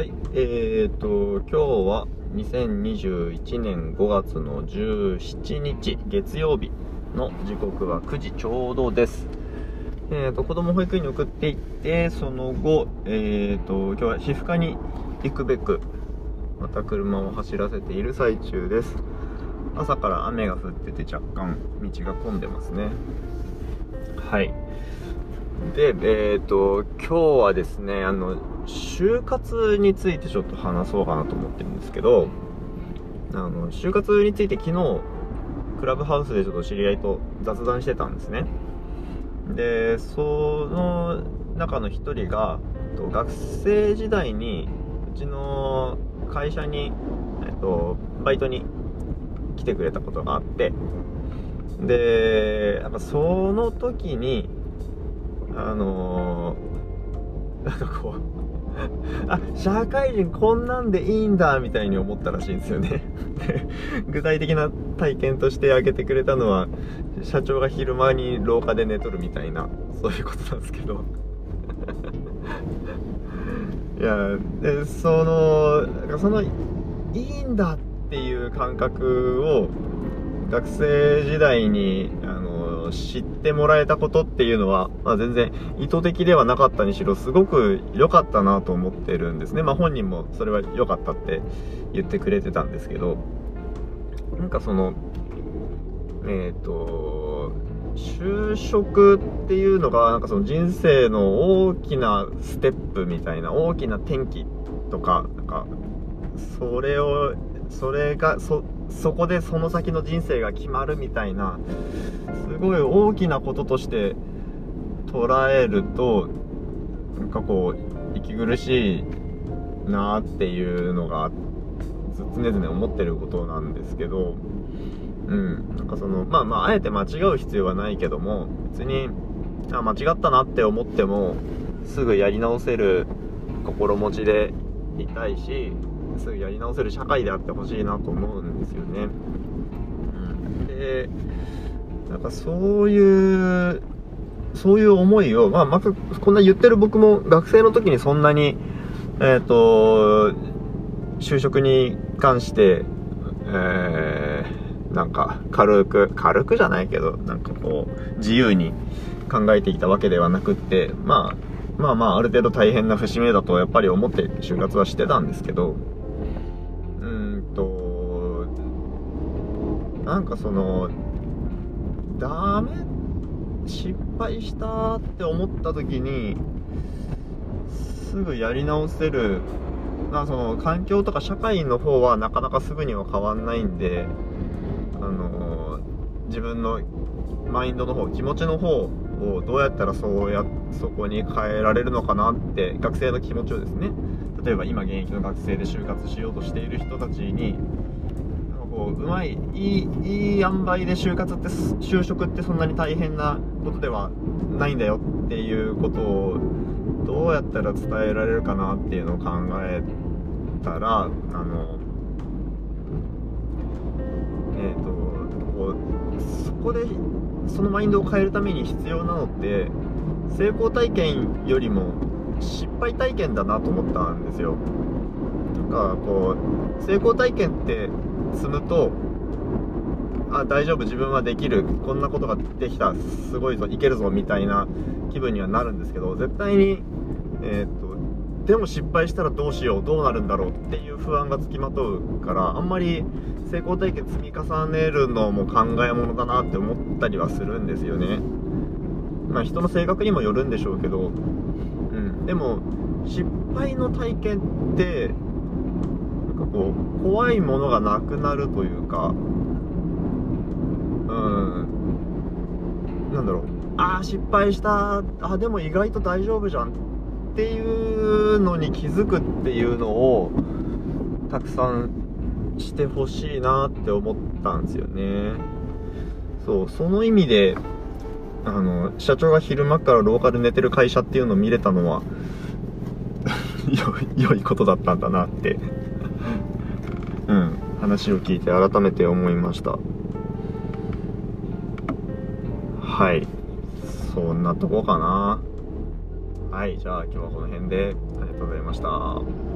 はい、えーと、今日は2021年5月の17日月曜日の時刻は9時ちょうどです。えーと、子供保育園に送っていって、その後、えーと、今日は皮膚科に行くべく、また車を走らせている最中です。朝から雨が降ってて若干道が混んでますね。はい。で、えっ、と、今日はですね、あの、就活についてちょっと話そうかなと思ってるんですけど、あの、就活について昨日、クラブハウスでちょっと知り合いと雑談してたんですね。で、その中の一人が、学生時代に、うちの会社に、えっと、バイトに来てくれたことがあって、で、やっぱその時に、あのー、なんかこう、あ、社会人こんなんでいいんだ、みたいに思ったらしいんですよね。で 具体的な体験として挙げてくれたのは、社長が昼間に廊下で寝とるみたいな、そういうことなんですけど。いや、で、その、その、いいんだっていう感覚を、学生時代に、あの、知ってもらえたことっていうのは、まあ、全然意図的ではなかったにしろ、すごく良かったなと思ってるんですね。まあ、本人もそれは良かったって言ってくれてたんですけど、なんかその、えっ、と、就職っていうのが、なんかその人生の大きなステップみたいな、大きな転機とか、なんか、それを、それが、そ、そこでその先の人生が決まるみたいな、すごい大きなこととして捉えると、なんかこう、息苦しいなっていうのが、常々思ってることなんですけど、うん、なんかその、まあまあ、あえて間違う必要はないけども、別に、あ、間違ったなって思っても、すぐやり直せる心持ちでいたいし、すぐやり直せる社会であってほしいなと思うんですよね。うん、で、なんかそういう、そういう思いを、まあ、まず、こんな言ってる僕も学生の時にそんなに、えっ、と、就職に関して、えー、なんか軽く、軽くじゃないけど、なんかこう、自由に考えてきたわけではなくって、まあ、まあまあ、ある程度大変な節目だとやっぱり思って就活はしてたんですけど、なんかその、ダメ、失敗したって思った時に、すぐやり直せる、まあその環境とか社会の方はなかなかすぐには変わんないんで、あの自分のマインドの方、気持ちの方をどうやったらそうや、そこに変えられるのかなって、学生の気持ちをですね、例えば今現役の学生で就活しようとしている人たちに、まい、いい、いい塩梅で就活って、就職ってそんなに大変なことではないんだよっていうことを、どうやったら伝えられるかなっていうのを考えたら、あの、えっ、と、こう、そこで、そのマインドを変えるために必要なのって、成功体験よりも失敗体験だなと思ったんですよ。なんかこう、成功体験って積むと、あ、大丈夫、自分はできる、こんなことができた、すごいぞ、いけるぞ、みたいな気分にはなるんですけど、絶対に、えーっと、でも失敗したらどうしよう、どうなるんだろうっていう不安がつきまとうから、あんまり成功体験積み重ねるのも考えものだなって思ったりはするんですよね。まあ人の性格にもよるんでしょうけど、うん。でも、失敗の体験って、こう、怖いものがなくなるというか、うん、なんだろう、ああ、失敗した、あでも意外と大丈夫じゃんっていうのに気づくっていうのを、たくさんしてほしいなって思ったんですよね。そう、その意味で、あの、社長が昼間から廊下で寝てる会社っていうのを見れたのは、良い 良いことだったんだなって、うん、話を聞いて改めて思いました。はい。そんなとこかな。はい。じゃあ今日はこの辺でありがとうございました。